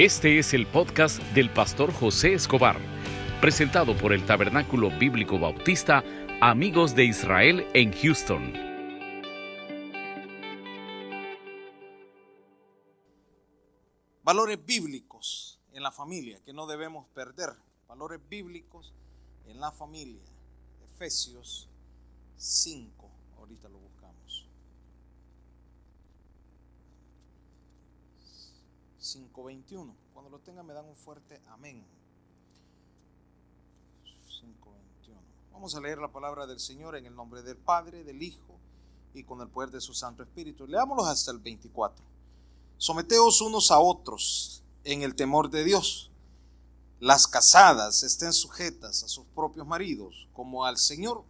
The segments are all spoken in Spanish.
Este es el podcast del pastor José Escobar, presentado por el Tabernáculo Bíblico Bautista Amigos de Israel en Houston. Valores bíblicos en la familia que no debemos perder. Valores bíblicos en la familia. Efesios 5. Ahorita lo buscamos. 5.21. Cuando lo tengan me dan un fuerte amén. 5.21. Vamos a leer la palabra del Señor en el nombre del Padre, del Hijo y con el poder de su Santo Espíritu. Leámoslos hasta el 24. Someteos unos a otros en el temor de Dios. Las casadas estén sujetas a sus propios maridos como al Señor,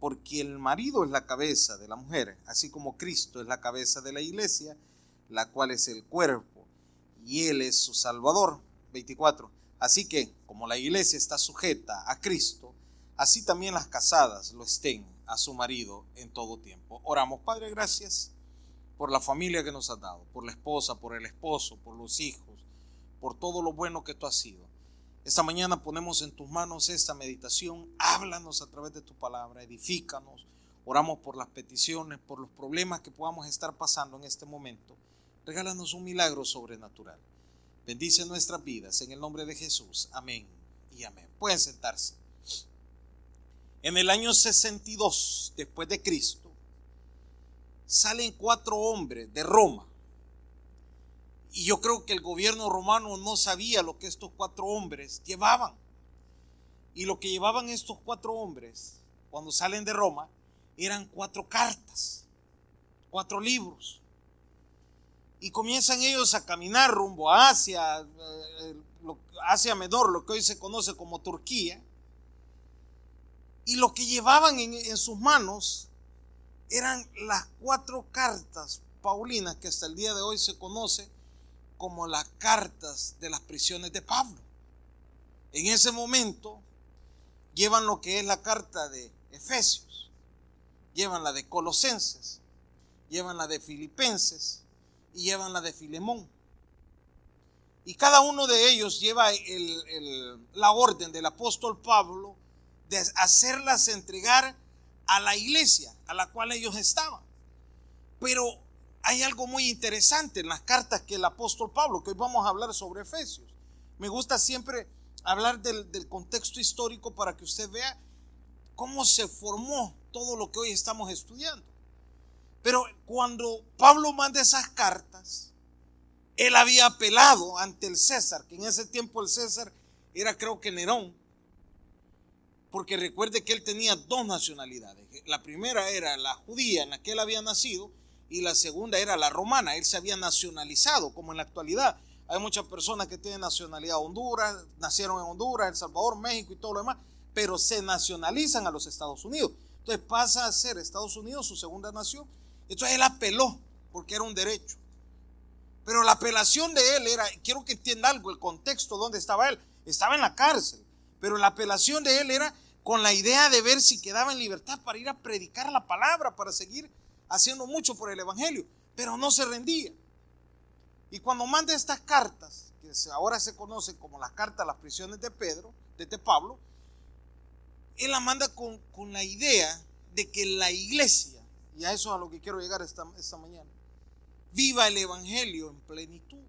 porque el marido es la cabeza de la mujer, así como Cristo es la cabeza de la iglesia, la cual es el cuerpo, y Él es su Salvador. 24. Así que, como la iglesia está sujeta a Cristo, así también las casadas lo estén a su marido en todo tiempo. Oramos, Padre, gracias por la familia que nos has dado, por la esposa, por el esposo, por los hijos, por todo lo bueno que tú has sido. Esta mañana ponemos en tus manos esta meditación. Háblanos a través de tu palabra, edifícanos. Oramos por las peticiones, por los problemas que podamos estar pasando en este momento. Regálanos un milagro sobrenatural. Bendice nuestras vidas en el nombre de Jesús. Amén y amén. Pueden sentarse. En el año 62 después de Cristo, salen cuatro hombres de Roma. Y yo creo que el gobierno romano no sabía lo que estos cuatro hombres llevaban. Y lo que llevaban estos cuatro hombres cuando salen de Roma eran cuatro cartas, cuatro libros. Y comienzan ellos a caminar rumbo a Asia, eh, Asia Menor, lo que hoy se conoce como Turquía. Y lo que llevaban en, sus manos eran las cuatro cartas paulinas que hasta el día de hoy se conoce como las cartas de las prisiones de Pablo. En ese momento llevan lo que es la carta de Efesios, llevan la de Colosenses, llevan la de Filipenses y llevan la de Filemón. Y cada uno de ellos lleva la orden del apóstol Pablo de hacerlas entregar a la iglesia a la cual ellos estaban. Pero hay algo muy interesante en las cartas que el apóstol Pablo, que hoy vamos a hablar sobre Efesios. Me gusta siempre hablar del, del contexto histórico para que usted vea cómo se formó todo lo que hoy estamos estudiando. Pero cuando Pablo manda esas cartas, él había apelado ante el César, que en ese tiempo el César era creo que Nerón, porque recuerde que él tenía dos nacionalidades. La primera era la judía en la que él había nacido y la segunda era la romana. Él se había nacionalizado, como en la actualidad. Hay muchas personas que tienen nacionalidad Honduras, nacieron en Honduras, El Salvador, México y todo lo demás, pero se nacionalizan a los Estados Unidos. Entonces pasa a ser Estados Unidos su segunda nación. Entonces él apeló, porque era un derecho. Pero la apelación de él era, quiero que entienda algo, el contexto donde estaba él. Estaba en la cárcel, pero la apelación de él era con la idea de ver si quedaba en libertad para ir a predicar la palabra, para seguir haciendo mucho por el Evangelio, pero no se rendía. Y cuando manda estas cartas, que ahora se conocen como las cartas a las prisiones de Pedro, de Pablo, él la manda con, con, la idea de que la iglesia, y a eso es a lo que quiero llegar esta, esta mañana, viva el Evangelio en plenitud.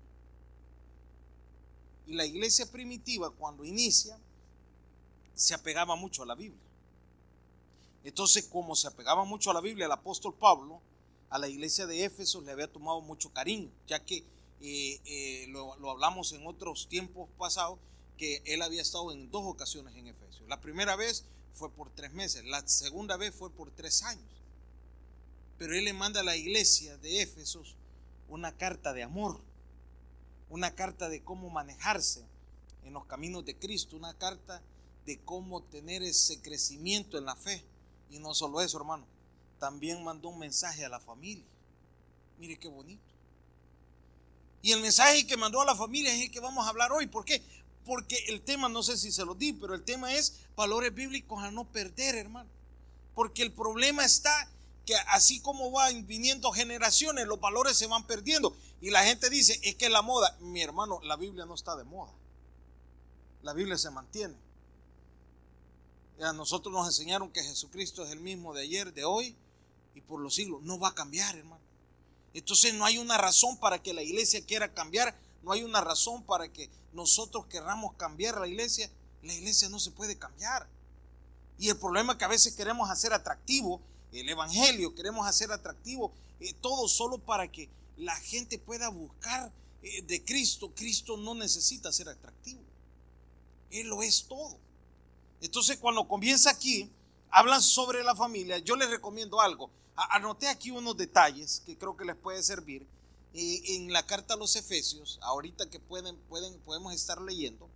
Y la iglesia primitiva cuando inicia se apegaba mucho a la Biblia. Entonces, como se apegaba mucho a la Biblia, el apóstol Pablo a la iglesia de Éfeso le había tomado mucho cariño, ya que eh, eh, lo, lo, hablamos en otros tiempos pasados, que él había estado en dos ocasiones en Efesios. La primera vez fue por tres meses, la segunda vez fue por tres años. Pero él le manda a la iglesia de Éfesos una carta de amor, una carta de cómo manejarse en los caminos de Cristo, una carta de cómo tener ese crecimiento en la fe. Y no solo eso, hermano, también mandó un mensaje a la familia. Mire qué bonito. Y el mensaje que mandó a la familia es el que vamos a hablar hoy. ¿Por qué? Porque el tema, no sé si se lo di, pero el tema es valores bíblicos a no perder, hermano. Porque el problema está que así como van viniendo generaciones, los valores se van perdiendo. Y la gente dice, es que la moda, mi hermano, la Biblia no está de moda. La Biblia se mantiene. A nosotros nos enseñaron que Jesucristo es el mismo de ayer, de hoy y por los siglos. No va a cambiar, hermano. Entonces no hay una razón para que la iglesia quiera cambiar. No hay una razón para que nosotros querramos cambiar la iglesia. La iglesia no se puede cambiar. Y el problema es que a veces queremos hacer atractivo el Evangelio, queremos hacer atractivo eh, todo solo para que la gente pueda buscar eh, de Cristo. Cristo no necesita ser atractivo. Él lo es todo. Entonces cuando comienza aquí, hablan sobre la familia. Yo les recomiendo algo. Anoté aquí unos detalles que creo que les puede servir. Eh, en la carta a los Efesios, ahorita que pueden, pueden, podemos estar leyendo,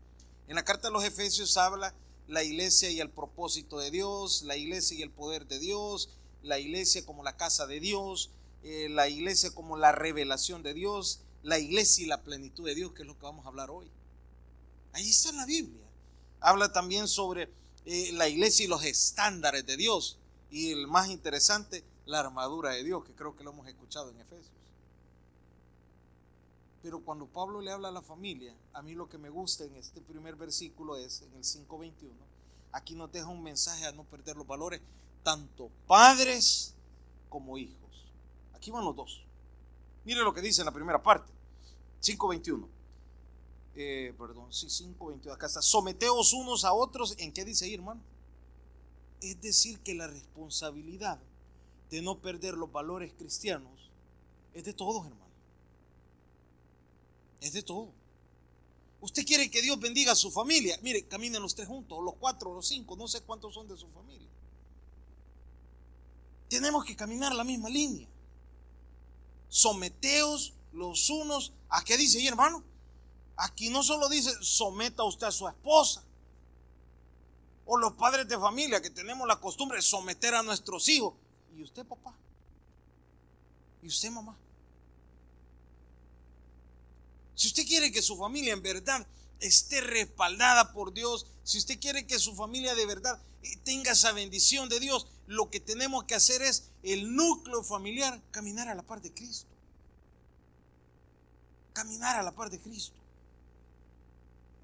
en la carta a los Efesios habla la iglesia y el propósito de Dios, la iglesia y el poder de Dios, la iglesia como la casa de Dios, eh, la iglesia como la revelación de Dios, la iglesia y la plenitud de Dios, que es lo que vamos a hablar hoy. Ahí está la Biblia. Habla también sobre eh, la iglesia y los estándares de Dios. Y el más interesante, la armadura de Dios, que creo que lo hemos escuchado en Efesios. Pero cuando Pablo le habla a la familia, a mí lo que me gusta en este primer versículo es, en el 5.21, aquí nos deja un mensaje a no perder los valores, tanto padres como hijos. Aquí van los dos. Mire lo que dice en la primera parte, 5.21. Eh, perdón, sí, 5.22, acá está. Someteos unos a otros, ¿en qué dice ahí, hermano? Es decir, que la responsabilidad de no perder los valores cristianos es de todos, hermano. Es de todos. Usted quiere que Dios bendiga a su familia. Mire, caminen los tres juntos, los cuatro, los cinco, no sé cuántos son de su familia. Tenemos que caminar la misma línea. Someteos los unos a qué dice ahí, hermano. Aquí no solo dice someta usted a su esposa. O los padres de familia que tenemos la costumbre de someter a nuestros hijos. ¿Y usted, papá? ¿Y usted, mamá? Si usted quiere que su familia en verdad esté respaldada por Dios, si usted quiere que su familia de verdad tenga esa bendición de Dios, lo que tenemos que hacer es el núcleo familiar, caminar a la par de Cristo. Caminar a la par de Cristo.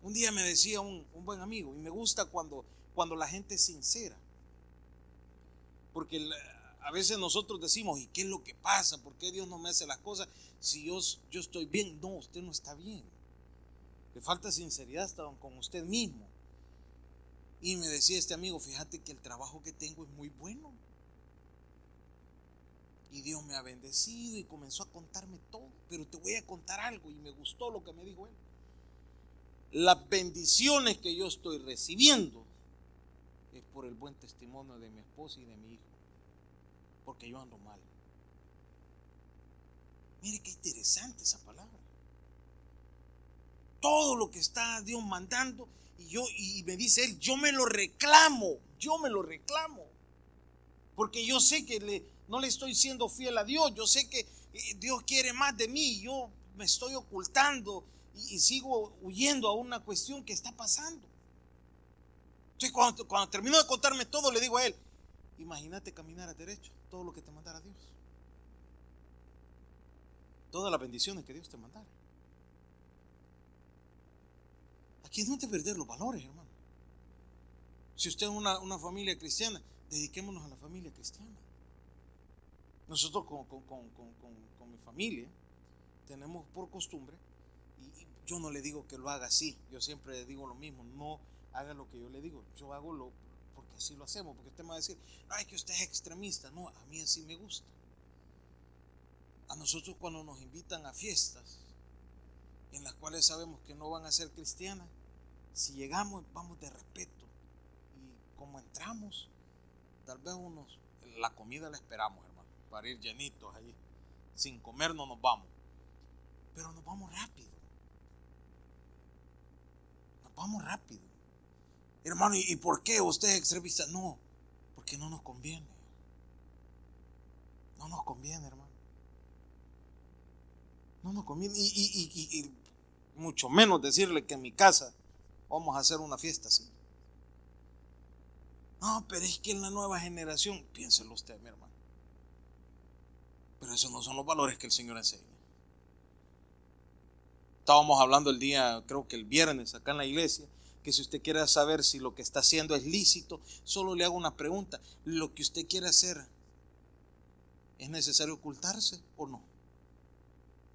Un día me decía un, buen amigo, y me gusta cuando, cuando la gente es sincera. Porque a veces nosotros decimos, ¿y qué es lo que pasa? ¿Por qué Dios no me hace las cosas si yo, yo estoy bien? No, usted no está bien. Le falta sinceridad hasta con usted mismo. Y me decía este amigo, fíjate que el trabajo que tengo es muy bueno. Y Dios me ha bendecido y comenzó a contarme todo. Pero te voy a contar algo y me gustó lo que me dijo él las bendiciones que yo estoy recibiendo es por el buen testimonio de mi esposa y de mi hijo. Porque yo ando mal. Mire qué interesante esa palabra. Todo lo que está Dios mandando y yo y me dice él, yo me lo reclamo, yo me lo reclamo. Porque yo sé que le, no le estoy siendo fiel a Dios, yo sé que eh, Dios quiere más de mí, yo me estoy ocultando y, sigo huyendo a una cuestión que está pasando. Entonces, cuando, cuando terminó de contarme todo, le digo a él, imagínate caminar a derecho, todo lo que te mandara Dios. Todas las bendiciones que Dios te mandara. Aquí no te perder los valores, hermano. Si usted es una, una, familia cristiana, dediquémonos a la familia cristiana. Nosotros con, con, con, con mi familia tenemos por costumbre yo no le digo que lo haga así, yo siempre le digo lo mismo, no haga lo que yo le digo, yo hago lo porque así lo hacemos, porque usted me va a decir, ay, que usted es extremista, no, a mí así me gusta. A nosotros cuando nos invitan a fiestas en las cuales sabemos que no van a ser cristianas, si llegamos vamos de respeto y como entramos, tal vez unos, la comida la esperamos, hermano, para ir llenitos ahí, sin comer no nos vamos, pero nos vamos rápido vamos rápido. Hermano, ¿y por qué usted es extremista? No, porque no nos conviene. No nos conviene, hermano. No nos conviene. Y, mucho menos decirle que en mi casa vamos a hacer una fiesta así. No, pero es que en la nueva generación, piénselo usted, mi hermano. Pero esos no son los valores que el Señor enseña. Estábamos hablando el día, creo que el viernes, acá en la iglesia, que si usted quiere saber si lo que está haciendo es lícito, solo le hago una pregunta. ¿Lo que usted quiere hacer es necesario ocultarse o no?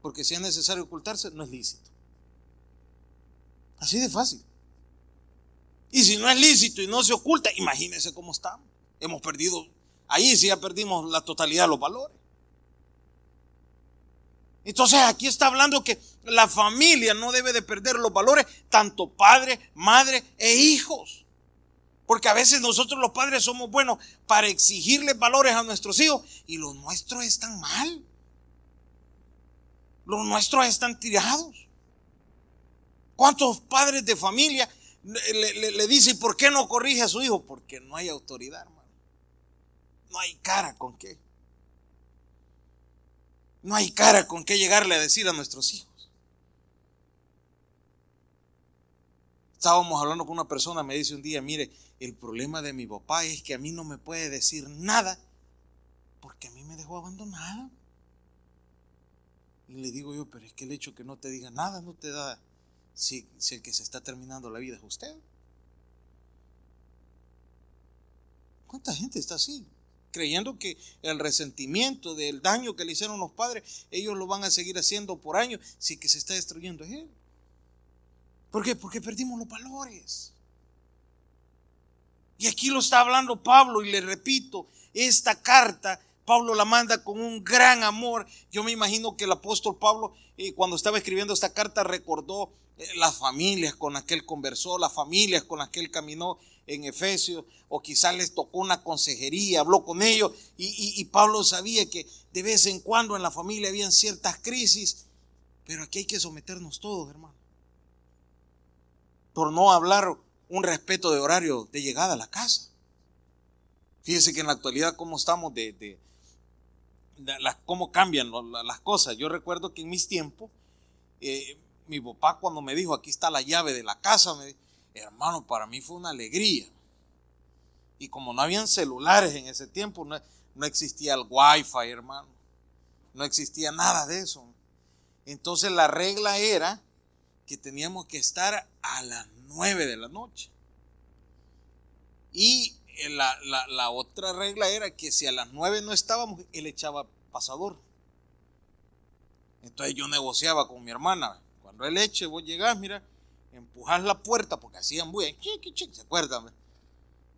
Porque si es necesario ocultarse, no es lícito. Así de fácil. Y si no es lícito y no se oculta, imagínese cómo estamos. Hemos perdido, ahí sí ya perdimos la totalidad de los valores. Entonces aquí está hablando que la familia no debe de perder los valores, tanto padre, madre e hijos. Porque a veces nosotros los padres somos buenos para exigirle valores a nuestros hijos y los nuestros están mal. Los nuestros están tirados. ¿Cuántos padres de familia le, le, dicen, ¿por qué no corrige a su hijo? Porque no hay autoridad, hermano. No hay cara con qué. No hay cara con qué llegarle a decir a nuestros hijos. Estábamos hablando con una persona, me dice un día, mire, el problema de mi papá es que a mí no me puede decir nada porque a mí me dejó abandonada. Y le digo yo, pero es que el hecho que no te diga nada no te da si, si el que se está terminando la vida es usted. ¿Cuánta gente está así? creyendo que el resentimiento del daño que le hicieron los padres, ellos lo van a seguir haciendo por años, si que se está destruyendo es él. ¿Por qué? Porque perdimos los valores. Y aquí lo está hablando Pablo y le repito, esta carta Pablo la manda con un gran amor. Yo me imagino que el apóstol Pablo, eh, cuando estaba escribiendo esta carta, recordó eh, las familias con las que él conversó, las familias con las que él caminó en Efesios, o quizás les tocó una consejería, habló con ellos, y, Pablo sabía que de vez en cuando en la familia habían ciertas crisis, pero aquí hay que someternos todos, hermano. Por no hablar un respeto de horario de llegada a la casa. Fíjese que en la actualidad cómo estamos de, de, cómo cambian las cosas. Yo recuerdo que en mis tiempos, eh, mi papá cuando me dijo, aquí está la llave de la casa, me dijo, hermano, para mí fue una alegría. Y como no habían celulares en ese tiempo, no, no existía el wifi, hermano. No existía nada de eso. Entonces la regla era que teníamos que estar a las nueve de la noche. Y la, la, otra regla era que si a las nueve no estábamos, él echaba pasador. Entonces yo negociaba con mi hermana. Cuando él eche, vos llegás, mira, empujar la puerta porque hacían bulla, ¿se acuerdan?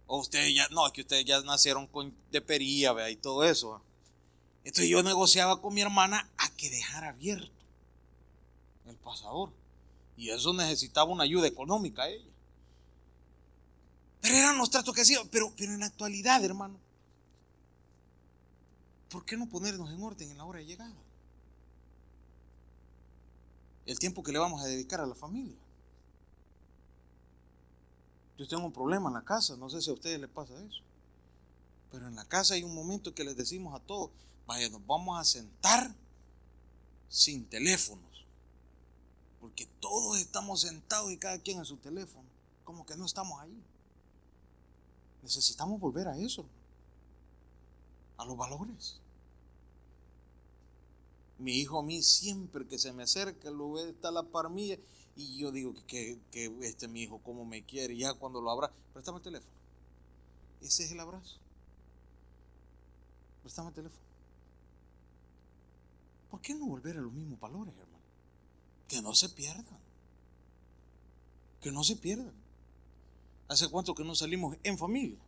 O ustedes ya, no, es que ustedes ya nacieron con de pería, ¿ve? y todo eso. Entonces yo negociaba con mi hermana a que dejara abierto el pasador. Y eso necesitaba una ayuda económica a ella. Pero eran los tratos que hacían. Pero, pero en la actualidad, hermano, ¿por qué no ponernos en orden en la hora de llegada? El tiempo que le vamos a dedicar a la familia. Yo tengo un problema en la casa, no sé si a ustedes les pasa eso. Pero en la casa hay un momento que les decimos a todos, vaya, nos vamos a sentar sin teléfonos. Porque todos estamos sentados y cada quien en su teléfono. Como que no estamos ahí. Necesitamos volver a eso. A los valores. Mi hijo a mí siempre que se me acerca, lo ve, está la parmilla y yo digo que, este mi hijo, como me quiere, ya cuando lo abrazo, préstame el teléfono. Ese es el abrazo. Préstame el teléfono. ¿Por qué no volver a los mismos valores, hermano? Que no se pierdan. Que no se pierdan. ¿Hace cuánto que no salimos en familia?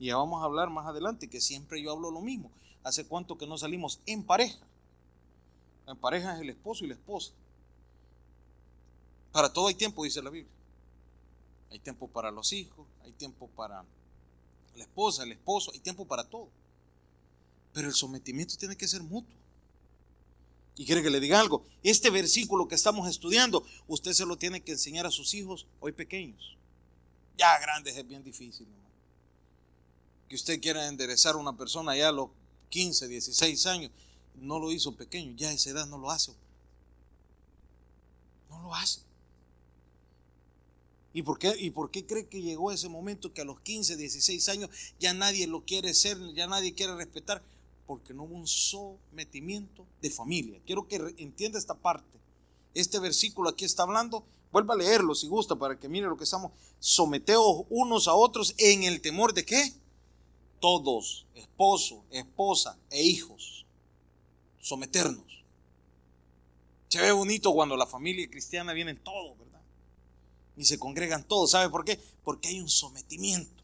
Y ya vamos a hablar más adelante, que siempre yo hablo lo mismo. ¿Hace cuánto que no salimos en pareja? En pareja es el esposo y la esposa. Para todo hay tiempo, dice la Biblia. Hay tiempo para los hijos, hay tiempo para la esposa, el esposo, hay tiempo para todo. Pero el sometimiento tiene que ser mutuo. Y quiere que le diga algo. Este versículo que estamos estudiando, usted se lo tiene que enseñar a sus hijos hoy pequeños. Ya grandes es bien difícil. Que usted quiera enderezar a una persona ya a los 15, 16 años, no lo hizo pequeño, ya a esa edad no lo hace. No lo hace. ¿Y por, qué, ¿Y por qué cree que llegó ese momento que a los 15, 16 años ya nadie lo quiere ser, ya nadie quiere respetar? porque no hubo un sometimiento de familia. Quiero que entienda esta parte. Este versículo aquí está hablando, vuelva a leerlo si gusta para que mire lo que estamos. Someteos unos a otros en el temor de qué? Todos, esposo, esposa e hijos. Someternos. Se ve bonito cuando la familia cristiana viene todos, ¿verdad? Y se congregan todos. ¿Sabe por qué? Porque hay un sometimiento.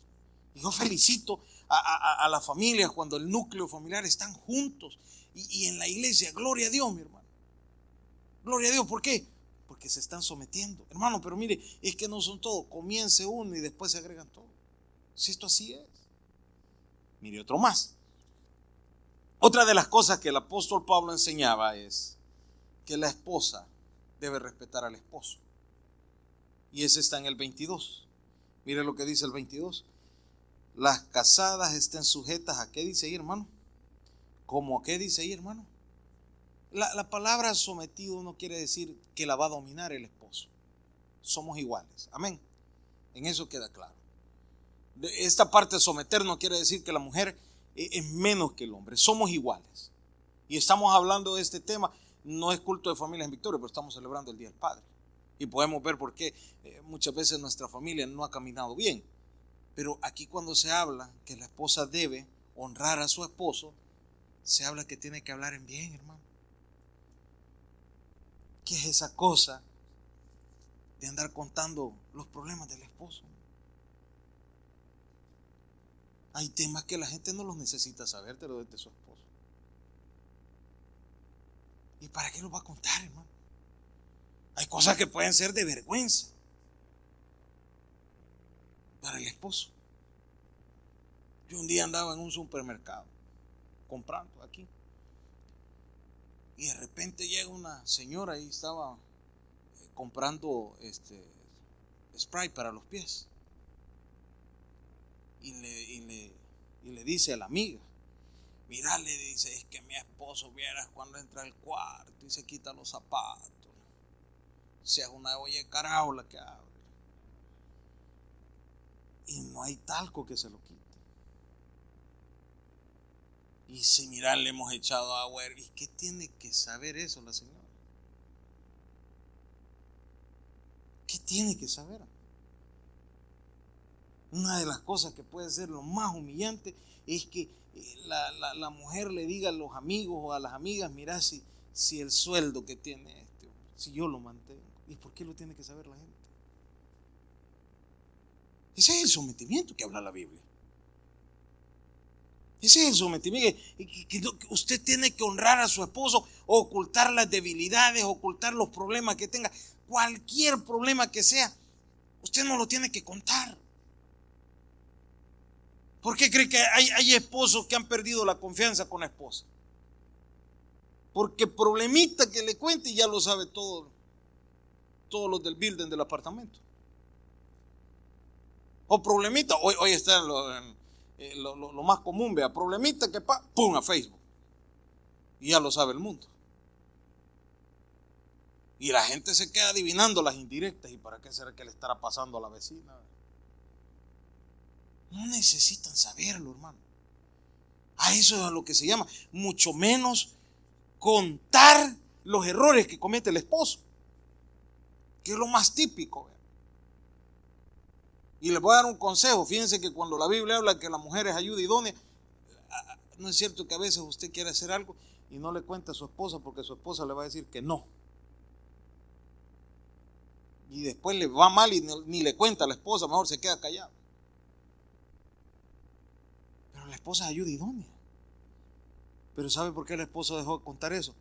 Y yo felicito a, a, las familias cuando el núcleo familiar están juntos. Y, y en la iglesia, gloria a Dios, mi hermano. Gloria a Dios, ¿por qué? Porque se están sometiendo. Hermano, pero mire, es que no son todos. Comience uno y después se agregan todos. Si esto así es. Mire otro más. Otra de las cosas que el apóstol Pablo enseñaba es que la esposa debe respetar al esposo. Y ese está en el 22. Mire lo que dice el 22 las casadas estén sujetas a qué dice ahí, hermano. ¿Cómo qué dice ahí, hermano? La, palabra sometido no quiere decir que la va a dominar el esposo. Somos iguales. Amén. En eso queda claro. Esta parte de someter no quiere decir que la mujer e, es menos que el hombre. Somos iguales. Y estamos hablando de este tema. No es culto de familia en Victoria, pero estamos celebrando el Día del Padre. Y podemos ver por qué eh, muchas veces nuestra familia no ha caminado bien pero aquí cuando se habla que la esposa debe honrar a su esposo, se habla que tiene que hablar en bien, hermano. ¿Qué es esa cosa de andar contando los problemas del esposo? Hay temas que la gente no los necesita saber de lo de su esposo. ¿Y para qué los va a contar, hermano? Hay cosas que pueden ser de vergüenza para el esposo. Yo un día andaba en un supermercado comprando. Y de repente llega una señora y estaba eh, comprando este spray para los pies. Y le, y le, dice a la amiga, mira, le dice, es que mi esposo vieras cuando entra al cuarto y se quita los zapatos. Sea una olla de carajo la que abre y no hay talco que se lo quite. Y si mira, le hemos echado agua. ¿Y qué tiene que saber eso la señora? ¿Qué tiene que saber? Una de las cosas que puede ser lo más humillante es que eh, la, mujer le diga a los amigos o a las amigas, mira si, si el sueldo que tiene este, si yo lo mantengo. ¿Y por qué lo tiene que saber la gente? Ese es el sometimiento que habla la Biblia. Es el sometimiento. Usted tiene que honrar a su esposo, ocultar las debilidades, ocultar los problemas que tenga. Cualquier problema que sea, usted no lo tiene que contar. ¿Por qué cree que hay, hay esposos que han perdido la confianza con la esposa? Porque problemita que le cuente y ya lo sabe todo, todos los del building del apartamento. O problemita, hoy, hoy está eh, lo, lo, más común, vea, problemita que pa, pum, a Facebook. Y ya lo sabe el mundo. Y la gente se queda adivinando las indirectas. ¿Y para qué será que le estará pasando a la vecina? No necesitan saberlo, hermano. A eso es a lo que se llama, mucho menos contar los errores que comete el esposo, que es lo más típico. ¿vea? Y les voy a dar un consejo. Fíjense que cuando la Biblia habla que la mujer es ayuda idónea, no es cierto que a veces usted quiere hacer algo y no le cuenta a su esposa porque su esposa le va a decir que no. Y después le va mal y ni le cuenta a la esposa, mejor se queda callado. Pero la esposa es ayuda idónea. Pero ¿sabe por qué la esposa dejó de contar eso?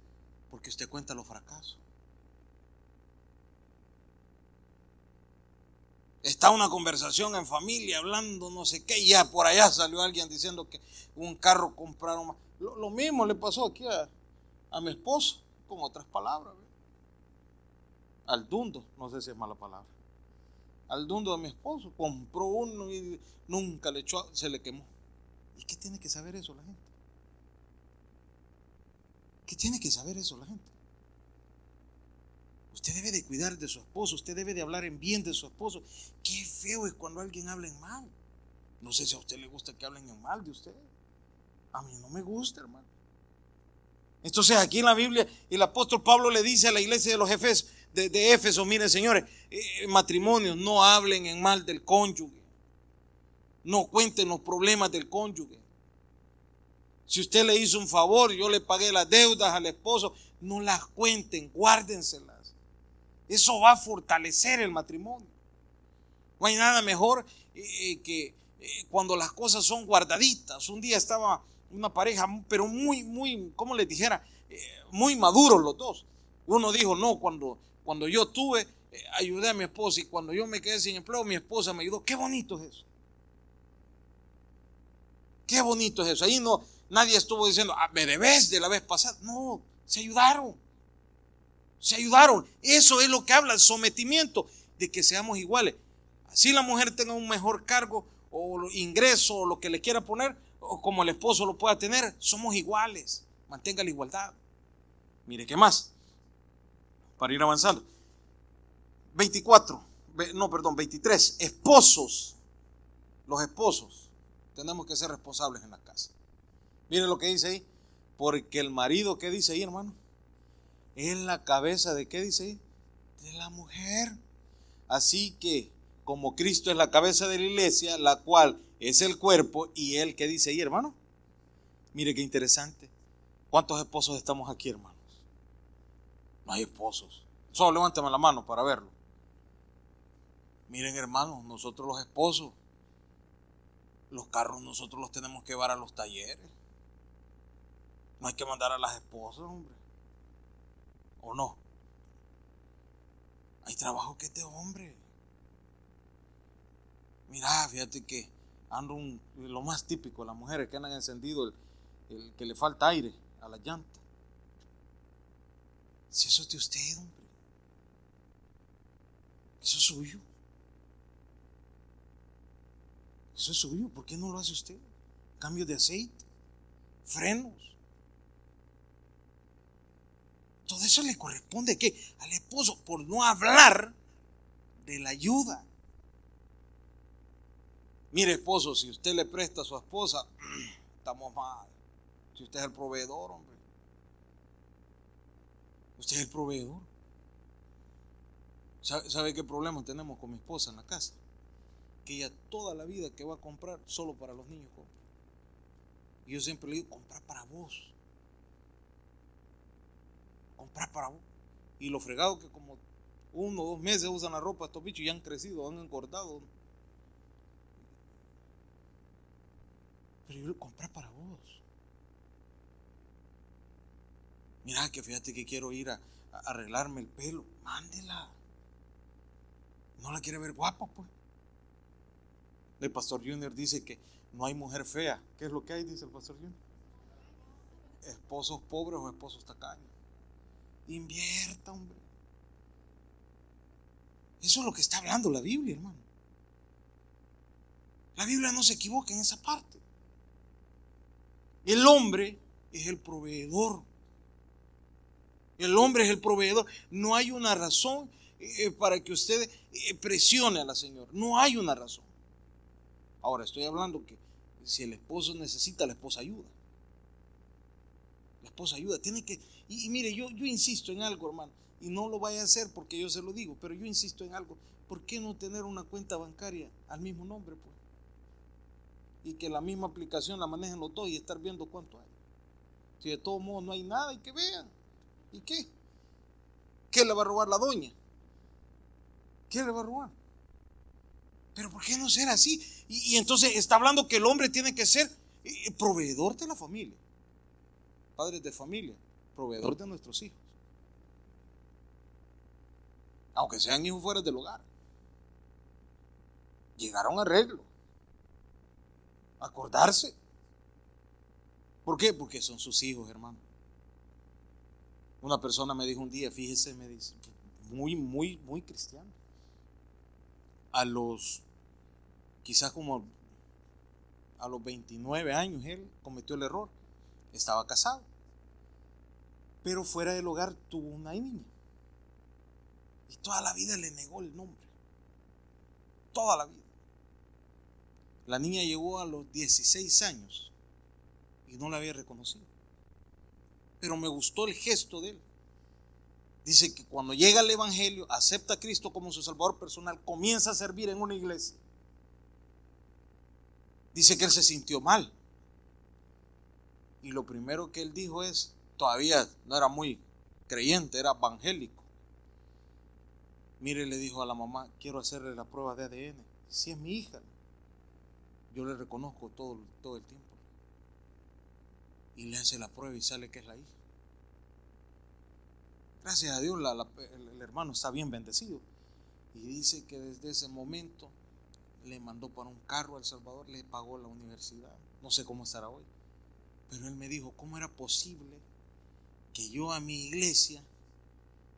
Porque usted cuenta los fracasos. Está una conversación en familia hablando no sé qué, y ya por allá salió alguien diciendo que un carro compraron más. Lo, mismo le pasó aquí a, mi esposo, con otras palabras. Al dundo, no sé si es mala palabra. Al dundo de mi esposo, compró uno y nunca le echó, se le quemó. ¿Y qué tiene que saber eso la gente? ¿Qué tiene que saber eso la gente? Usted debe de cuidar de su esposo, usted debe de hablar en bien de su esposo. Qué feo es cuando alguien habla en mal. No sé si a usted le gusta que hablen en mal de usted. A mí no me gusta, hermano. Entonces aquí en la Biblia el apóstol Pablo le dice a la iglesia de los jefes de, de Éfeso, miren señores, eh, matrimonios, no hablen en mal del cónyuge. No cuenten los problemas del cónyuge. Si usted le hizo un favor, yo le pagué las deudas al esposo, no las cuenten, guárdenselas. Eso va a fortalecer el matrimonio. No hay nada mejor eh, eh, que cuando las cosas son guardaditas. Un día estaba una pareja, pero muy, muy, como les dijera, eh, muy maduros los dos. Uno dijo, no, cuando, cuando yo tuve, eh, ayudé a mi esposa y cuando yo me quedé sin empleo, mi esposa me ayudó. Qué bonito es eso. Qué bonito es eso. Ahí no, nadie estuvo diciendo, ah, me debes de la vez pasada. No, se ayudaron. Se ayudaron. Eso es lo que habla el sometimiento, de que seamos iguales. Así la mujer tenga un mejor cargo o ingreso o lo que le quiera poner, o como el esposo lo pueda tener, somos iguales. Mantenga la igualdad. Mire, ¿qué más? Para ir avanzando. 24, no, perdón, 23. Esposos. Los esposos tenemos que ser responsables en la casa. Mire lo que dice ahí. Porque el marido, ¿qué dice ahí, hermano? Es la cabeza de qué dice? De la mujer. Así que, como Cristo es la cabeza de la iglesia, la cual es el cuerpo y él, ¿qué dice ahí, hermano? Mire qué interesante. ¿Cuántos esposos estamos aquí, hermanos? No hay esposos. Solo levántame la mano para verlo. Miren, hermanos, nosotros los esposos, los carros nosotros los tenemos que llevar a los talleres. No hay que mandar a las esposas, hombre. ¿O no? Hay trabajo que es de hombre. Mira, fíjate que ando un, lo más típico, las mujeres que han encendido el, que le falta aire a la llanta. Si eso es de usted, hombre. Eso es suyo. Eso es suyo. ¿Por qué no lo hace usted? Cambio de aceite, frenos. Todo eso le corresponde ¿qué? al esposo por no hablar de la ayuda. Mire, esposo, si usted le presta a su esposa, estamos mal. Si usted es el proveedor, hombre. Usted es el proveedor. ¿Sabe, qué problema tenemos con mi esposa en la casa? Que ella toda la vida que va a comprar, solo para los niños compra. Y yo siempre le digo, comprar para vos. Comprar para vos. Y lo fregado que como uno o dos meses usan la ropa estos bichos y han crecido, han engordado. Pero yo lo compré para vos. Mira que fíjate que quiero ir a, arreglarme el pelo. Mándela. No la quiere ver guapa, pues. El pastor Junior dice que no hay mujer fea. ¿Qué es lo que hay? Dice el pastor Junior. Esposos pobres o esposos tacaños. Invierta, hombre. Eso es lo que está hablando la Biblia, hermano. La Biblia no se equivoca en esa parte. El hombre es el proveedor. El hombre es el proveedor. No hay una razón eh, para que usted eh, presione a la señora. No hay una razón. Ahora estoy hablando que si el esposo necesita, la esposa ayuda. Esposa ayuda. Tiene que. Y, mire, yo, yo insisto en algo, hermano. Y no lo vaya a hacer porque yo se lo digo, pero yo insisto en algo. ¿Por qué no tener una cuenta bancaria al mismo nombre, pues? y que la misma aplicación la manejen los dos y estar viendo cuánto hay. Si de todos modos no hay nada y que vean. ¿Y qué? ¿Qué le va a robar la doña? ¿Qué le va a robar? Pero ¿por qué no ser así? Y, entonces está hablando que el hombre tiene que ser eh, proveedor de la familia. Padres de familia, proveedor de nuestros hijos. Aunque sean hijos fuera del hogar. Llegaron a arreglo acordarse. ¿Por qué? Porque son sus hijos, hermano. Una persona me dijo un día, fíjese, me dice, muy, muy, muy cristiano. A los, quizás como a los 29 años, él cometió el error. Estaba casado. Pero fuera del hogar tuvo una niña. Y toda la vida le negó el nombre. Toda la vida. La niña llegó a los 16 años y no la había reconocido. Pero me gustó el gesto de él. Dice que cuando llega el Evangelio, acepta a Cristo como su Salvador personal, comienza a servir en una iglesia. Dice que él se sintió mal. Y lo primero que él dijo es, todavía no era muy creyente, era evangélico. Mire, le dijo a la mamá, quiero hacerle la prueba de ADN. Si es mi hija, yo le reconozco todo, todo el tiempo. Y le hace la prueba y sale que es la hija. Gracias a Dios el, hermano está bien bendecido. Y dice que desde ese momento le mandó para un carro a El Salvador, le pagó la universidad. No sé cómo estará hoy. Pero él me dijo, ¿cómo era posible que yo a mi iglesia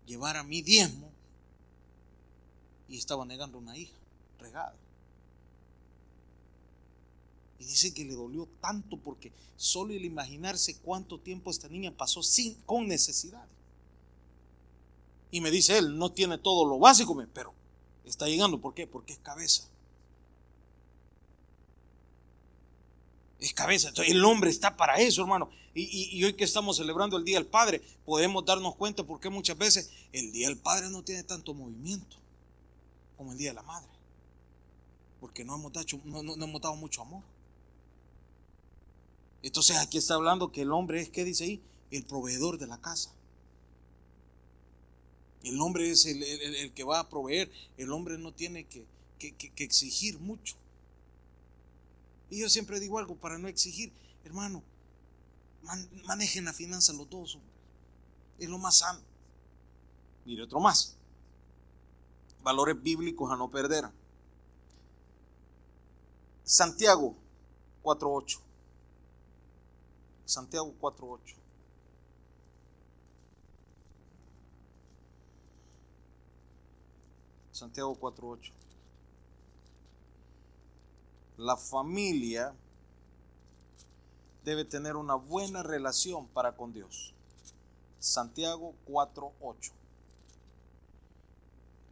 llevara mi diezmo y estaba negando una hija regada? Y dice que le dolió tanto porque solo el imaginarse cuánto tiempo esta niña pasó sin, con necesidad. Y me dice él, no tiene todo lo básico, pero está llegando. ¿Por qué? Porque es cabeza. Es cabeza. Entonces, el hombre está para eso, hermano. Y, hoy que estamos celebrando el Día del Padre, podemos darnos cuenta por qué muchas veces el Día del Padre no tiene tanto movimiento como el Día de la Madre. Porque no hemos, no, no hemos dado mucho amor. Entonces aquí está hablando que el hombre es, ¿qué dice ahí? El proveedor de la casa. El hombre es el, que va a proveer. El hombre no tiene que, exigir mucho. Y yo siempre digo algo para no exigir. Hermano, manejen la finanza los dos. Es lo más sano. Mire otro más. Valores bíblicos a no perder. Santiago 4.8. Santiago 4.8. Santiago 4.8. La familia debe tener una buena relación para con Dios. Santiago 4.8.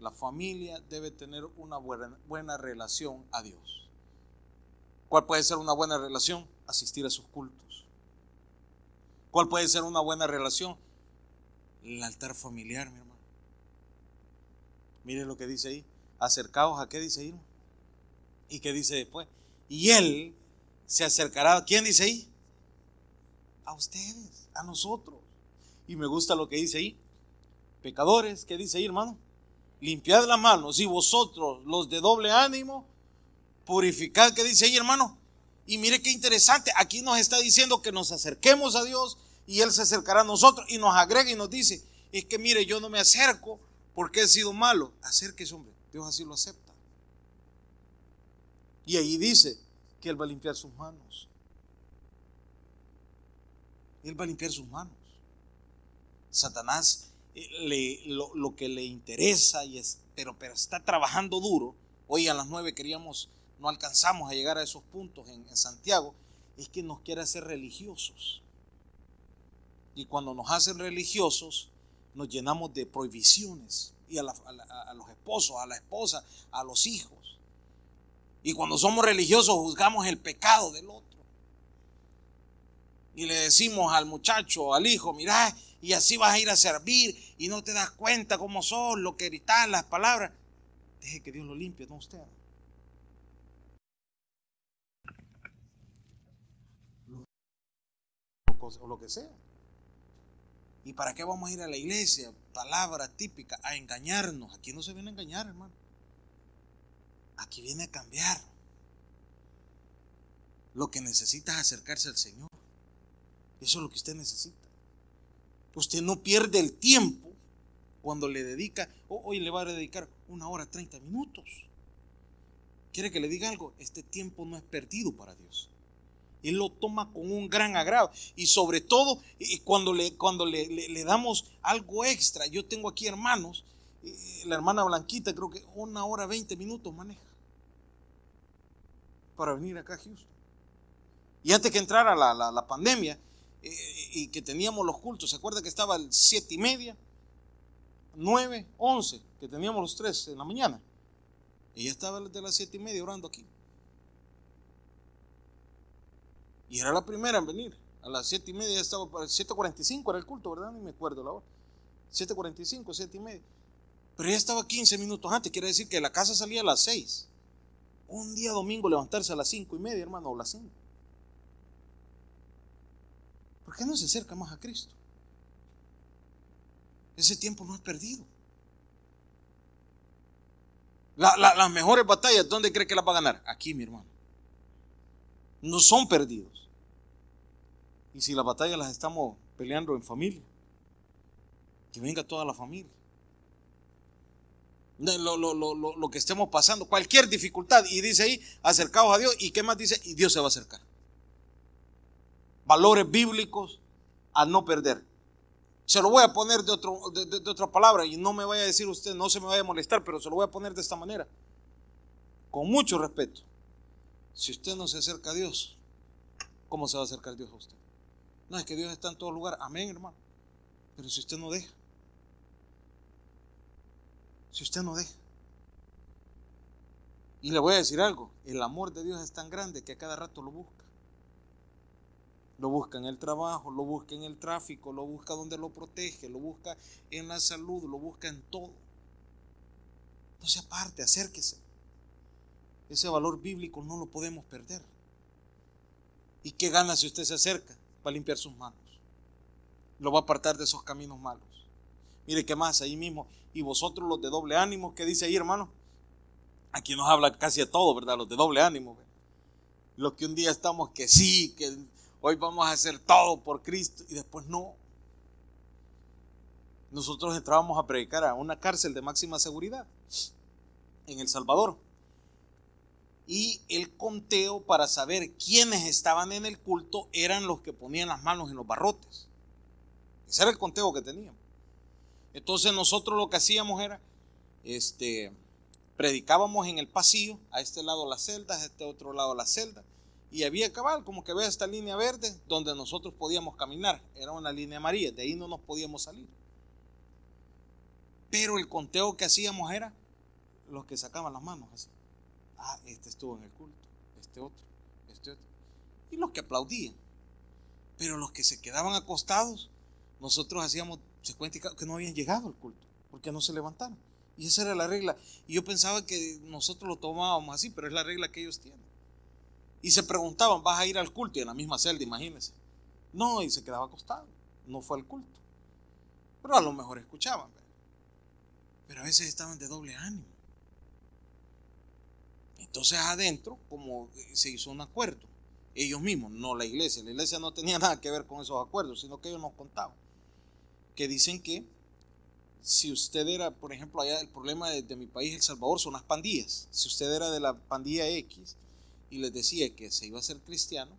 La familia debe tener una buena, buena relación a Dios. ¿Cuál puede ser una buena relación? Asistir a sus cultos. ¿Cuál puede ser una buena relación? El altar familiar, mi hermano. Mire lo que dice ahí. Acercaos a qué dice ahí. ¿Y qué dice después? Y él se acercará. ¿Quién dice ahí? A ustedes, a nosotros. Y me gusta lo que dice ahí. Pecadores, ¿qué dice ahí, hermano? Limpiad las manos y vosotros, los de doble ánimo, purificad, ¿qué dice ahí, hermano? Y mire qué interesante, aquí nos está diciendo que nos acerquemos a Dios y Él se acercará a nosotros y nos agrega y nos dice, es que mire, yo no me acerco porque he sido malo. Acérquese, hombre, Dios así lo acepta. Y ahí dice que Él va a limpiar sus manos. Él va a limpiar sus manos. Satanás eh, le, lo, que le interesa, y es, pero, pero está trabajando duro. Hoy a las nueve queríamos no alcanzamos a llegar a esos puntos en, Santiago, es que nos quiere hacer religiosos. Y cuando nos hacen religiosos, nos llenamos de prohibiciones. Y a, a, los esposos, a la esposa, a los hijos. Y cuando somos religiosos, juzgamos el pecado del otro. Y le decimos al muchacho, al hijo, mira, y así vas a ir a servir y no te das cuenta cómo son, lo que gritas, las palabras. Deje que Dios lo limpie, no usted. o lo que sea. ¿Y para qué vamos a ir a la iglesia? Palabra típica, a engañarnos. Aquí no se viene a engañar, hermano. Aquí viene a cambiar. Lo que necesita es acercarse al Señor. Eso es lo que usted necesita. Usted no pierde el tiempo cuando le dedica, hoy le va a dedicar una hora, 30 minutos. ¿Quiere que le diga algo? Este tiempo no es perdido para Dios. Él lo toma con un gran agrado. Y sobre todo cuando le, cuando le, damos algo extra. Yo tengo aquí hermanos, eh, la hermana Blanquita creo que una hora, 20 minutos maneja para venir acá a Houston. Y antes que entrara la, pandemia eh, y que teníamos los cultos, ¿se acuerda que estaba el siete y media? 9, 11, que teníamos los tres en la mañana. Ella estaba desde las siete y media orando aquí. Y era la primera en venir. A las siete y media estaba, 7.45 era el culto, ¿verdad? Ni me acuerdo la hora. 7.45, 7 y media. Pero ya estaba 15 minutos antes, quiere decir que la casa salía a las 6. Un día domingo levantarse a las 5 y media, hermano, o las 5. ¿Por qué no se acerca más a Cristo? Ese tiempo no es perdido. las mejores batallas, ¿dónde cree que las va a ganar? Aquí, mi hermano. No son perdidos. Y si las batallas las estamos peleando en familia, que venga toda la familia. Lo, lo, que estemos pasando, cualquier dificultad, y dice ahí, acercaos a Dios, y qué más dice, y Dios se va a acercar. Valores bíblicos a no perder. Se lo voy a poner de, otro, de, otra palabra y no me vaya a decir usted, no se me vaya a molestar, pero se lo voy a poner de esta manera. Con mucho respeto. Si usted no se acerca a Dios, ¿cómo se va a acercar Dios a usted? No, es que Dios está en todo lugar. Amén, hermano. Pero si usted no deja. Si usted no deja. Y le voy a decir algo. El amor de Dios es tan grande que a cada rato lo busca. Lo busca en el trabajo, lo busca en el tráfico, lo busca donde lo protege, lo busca en la salud, lo busca en todo. No se aparte, acérquese. Ese valor bíblico no lo podemos perder. ¿Y qué gana si usted se acerca? para limpiar sus manos. Lo va a apartar de esos caminos malos. Mire qué más, ahí mismo. Y vosotros los de doble ánimo, ¿qué dice ahí, hermano? Aquí nos habla casi a todo, ¿verdad? Los de doble ánimo. Los que un día estamos que sí, que hoy vamos a hacer todo por Cristo y después no. Nosotros entrábamos a predicar a una cárcel de máxima seguridad en El Salvador. Y el conteo para saber quiénes estaban en el culto eran los que ponían las manos en los barrotes. Ese era el conteo que teníamos. Entonces nosotros lo que hacíamos era, este, predicábamos en el pasillo, a este lado las celdas, a este otro lado las celdas, y había cabal, como que ve esta línea verde, donde nosotros podíamos caminar. Era una línea amarilla, de ahí no nos podíamos salir. Pero el conteo que hacíamos era los que sacaban las manos así. Ah, este estuvo en el culto, este otro, este otro. Y los que aplaudían. Pero los que se quedaban acostados, nosotros hacíamos se cuenta que no habían llegado al culto, porque no se levantaron. Y esa era la regla. Y yo pensaba que nosotros lo tomábamos así, pero es la regla que ellos tienen. Y se preguntaban, ¿vas a ir al culto? Y en la misma celda, imagínense. No, y se quedaba acostado. No fue al culto. Pero a lo mejor escuchaban. Pero a veces estaban de doble ánimo. Entonces adentro, como se hizo un acuerdo, ellos mismos, no la iglesia, la iglesia no tenía nada que ver con esos acuerdos, sino que ellos nos contaban, que dicen que si usted era, por ejemplo, allá el problema de, mi país, El Salvador, son las pandillas. Si usted era de la pandilla X y les decía que se iba a ser cristiano,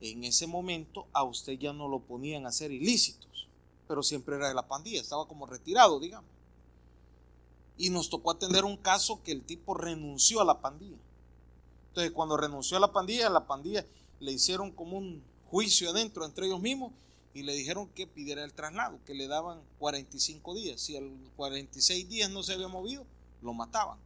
en ese momento a usted ya no lo ponían a ser ilícitos, pero siempre era de la pandilla, estaba como retirado, digamos. Y nos tocó atender un caso que el tipo renunció a la pandilla. Entonces, cuando renunció a la pandilla, la pandilla le hicieron como un juicio adentro entre ellos mismos y le dijeron que pidiera el traslado, que le daban 45 días. Si a los 46 días no se había movido, lo mataban.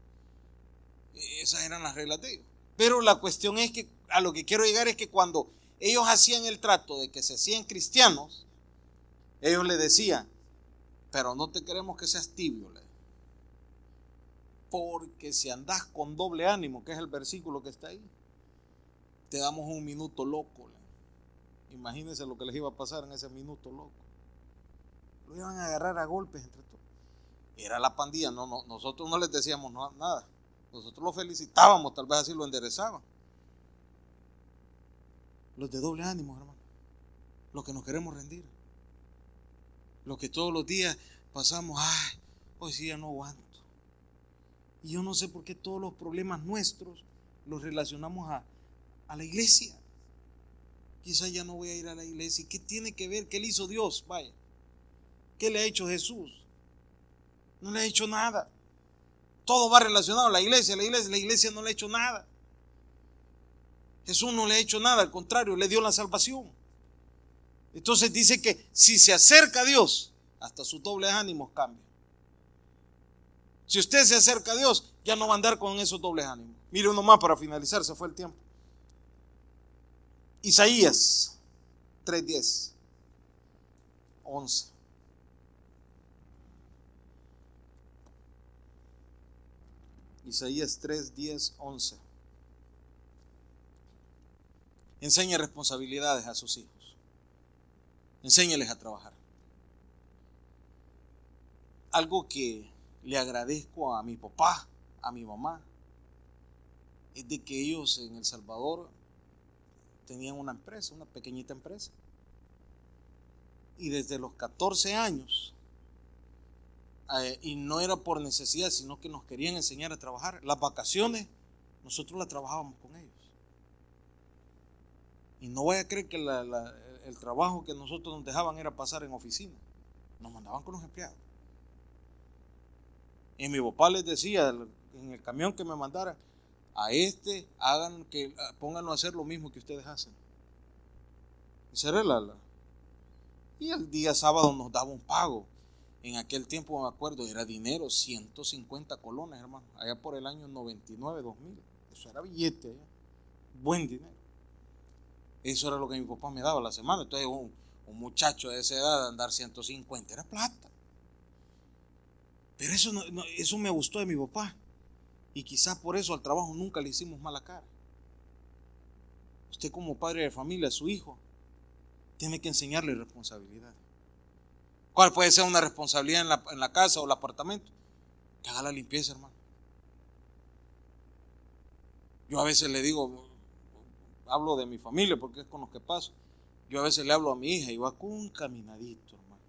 Esas eran las reglas de ellos. Pero la cuestión es que a lo que quiero llegar es que cuando ellos hacían el trato de que se hacían cristianos, ellos le decían, pero no te queremos que seas tibio, porque si andás con doble ánimo, que es el versículo que está ahí, te damos un minuto loco. Imagínense lo que les iba a pasar en ese minuto loco. Lo iban a agarrar a golpes entre todos. Era la pandilla, no, no, nosotros no les decíamos nada. Nosotros lo felicitábamos, tal vez así lo enderezaban. Los de doble ánimo, hermano. Los que nos queremos rendir. Los que todos los días pasamos, ay, hoy sí ya no aguanto. Y yo no sé por qué todos los problemas nuestros los relacionamos a, la iglesia. Quizá ya no voy a ir a la iglesia. ¿Qué tiene que ver? ¿Qué le hizo Dios? Vaya. ¿Qué le ha hecho Jesús? No le ha hecho nada. Todo va relacionado a la iglesia, la iglesia, la iglesia no le ha hecho nada. Jesús no le ha hecho nada, al contrario, le dio la salvación. Entonces dice que si se acerca a Dios, hasta sus dobles ánimos cambian. Si usted se acerca a Dios, ya no va a andar con esos dobles ánimos. Mire uno más para finalizar, se fue el tiempo. Isaías 3.10. 11. Isaías 3, 10, 11. Enseñe responsabilidades a sus hijos. Enséñeles a trabajar. Algo que le agradezco a mi papá, a mi mamá, es de que ellos en El Salvador tenían una empresa, una pequeñita empresa. Y desde los 14 años, eh, y no era por necesidad, sino que nos querían enseñar a trabajar. Las vacaciones, nosotros las trabajábamos con ellos. Y no voy a creer que el trabajo que nosotros nos dejaban era pasar en oficina. Nos mandaban con los empleados. Y mi papá les decía en el camión que me mandara, a este hagan que pónganlo a hacer lo mismo que ustedes hacen. Y la, y el día sábado nos daba un pago. En aquel tiempo me acuerdo, era dinero, 150 colones, hermano, allá por el año 99, 2000. Eso era billete, buen dinero. Eso era lo que mi papá me daba la semana. Entonces, un, un muchacho de esa edad andar 150 era plata. Pero eso, eso me gustó de mi papá. Y quizás por eso al trabajo nunca le hicimos mala cara. Usted como padre de familia, su hijo, tiene que enseñarle responsabilidad. ¿Cuál puede ser una responsabilidad en la, en la casa o el apartamento? Que haga la limpieza, hermano. Yo a veces le digo, hablo de mi familia porque es con los que paso. Yo a veces le hablo a mi hija y va con un caminadito, hermano.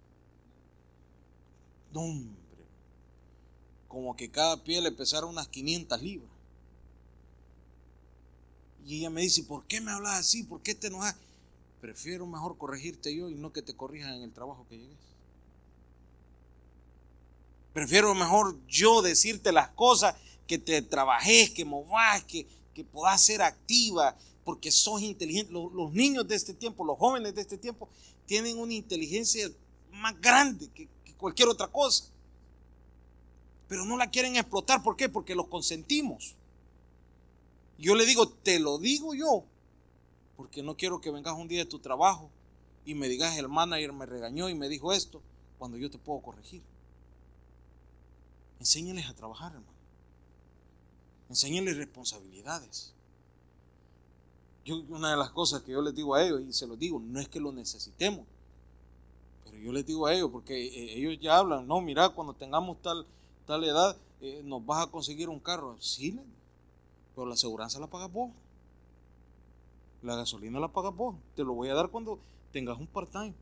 No, como que cada pie le pesara unas 500 libras. Y ella me dice, ¿por qué me hablas así? ¿Por qué te enojas? Prefiero mejor corregirte yo y no que te corrijan en el trabajo que llegues. Prefiero mejor yo decirte las cosas, que te trabajes, que movas, que, que puedas ser activa, porque sos inteligente. Los, niños de este tiempo, los jóvenes de este tiempo, tienen una inteligencia más grande que cualquier otra cosa pero no la quieren explotar. ¿Por qué? Porque los consentimos. Yo le digo, te lo digo yo, porque no quiero que vengas un día de tu trabajo y me digas, el manager me regañó y me dijo esto, cuando yo te puedo corregir. Enséñales a trabajar, hermano. Enséñales responsabilidades. Yo, una de las cosas que yo les digo a ellos, y se los digo, no es que lo necesitemos, pero yo les digo a ellos, porque eh, ellos ya hablan, no, mira, cuando tengamos tal, tal edad, eh, nos vas a conseguir un carro. Sí, pero la aseguranza la pagas vos. La gasolina la pagas vos. Te lo voy a dar cuando tengas un part-time.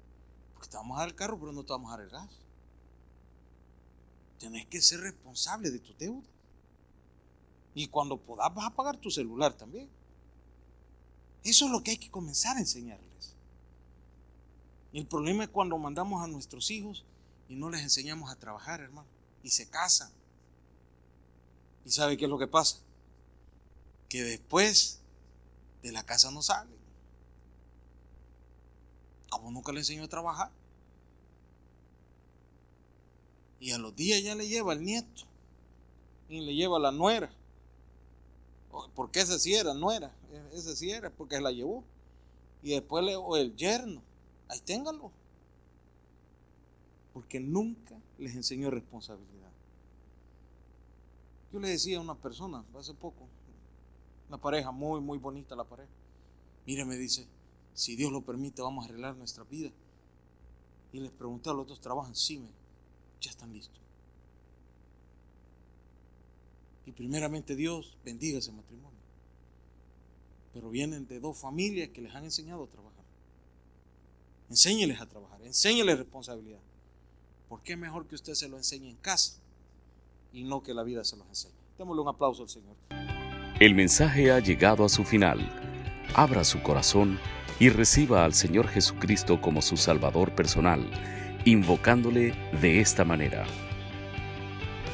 Porque te vamos a dar el carro, pero no te vamos a dar el gas. Tenés que ser responsable de tu deuda. Y cuando puedas vas a pagar tu celular también. Eso es lo que hay que comenzar a enseñarles. El problema es cuando mandamos a nuestros hijos y no les enseñamos a trabajar, hermano y se casan. ¿Y sabe qué es lo que pasa? Que después de la casa no sale Como nunca le enseñó a trabajar. Y a los días ya le lleva el nieto. Y le lleva la nuera. Porque esa sí era nuera. Esa sí era porque la llevó. Y después le, o el yerno. Ahí téngalo. Porque nunca les enseñó responsabilidad. Yo le decía a una persona hace poco, una pareja muy, muy bonita la pareja. Mire, me dice, si Dios lo permite, vamos a arreglar nuestra vida. Y les pregunté a los dos, ¿trabajan? Sí, me, ya están listos. Y primeramente Dios bendiga ese matrimonio. Pero vienen de dos familias que les han enseñado a trabajar. Enséñeles a trabajar, enséñeles responsabilidad. ¿Por qué mejor que usted se lo enseñe en casa y no que la vida se los enseñe. Démosle un aplauso al Señor. El mensaje ha llegado a su final. Abra su corazón y reciba al Señor Jesucristo como su Salvador personal, invocándole de esta manera.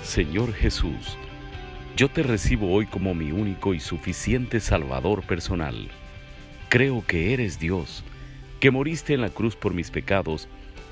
Señor Jesús, yo te recibo hoy como mi único y suficiente Salvador personal. Creo que eres Dios, que moriste en la cruz por mis pecados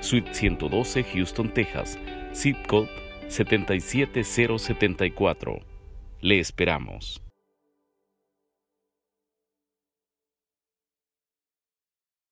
Suite 112, Houston, Texas, zip code 77074. Le esperamos.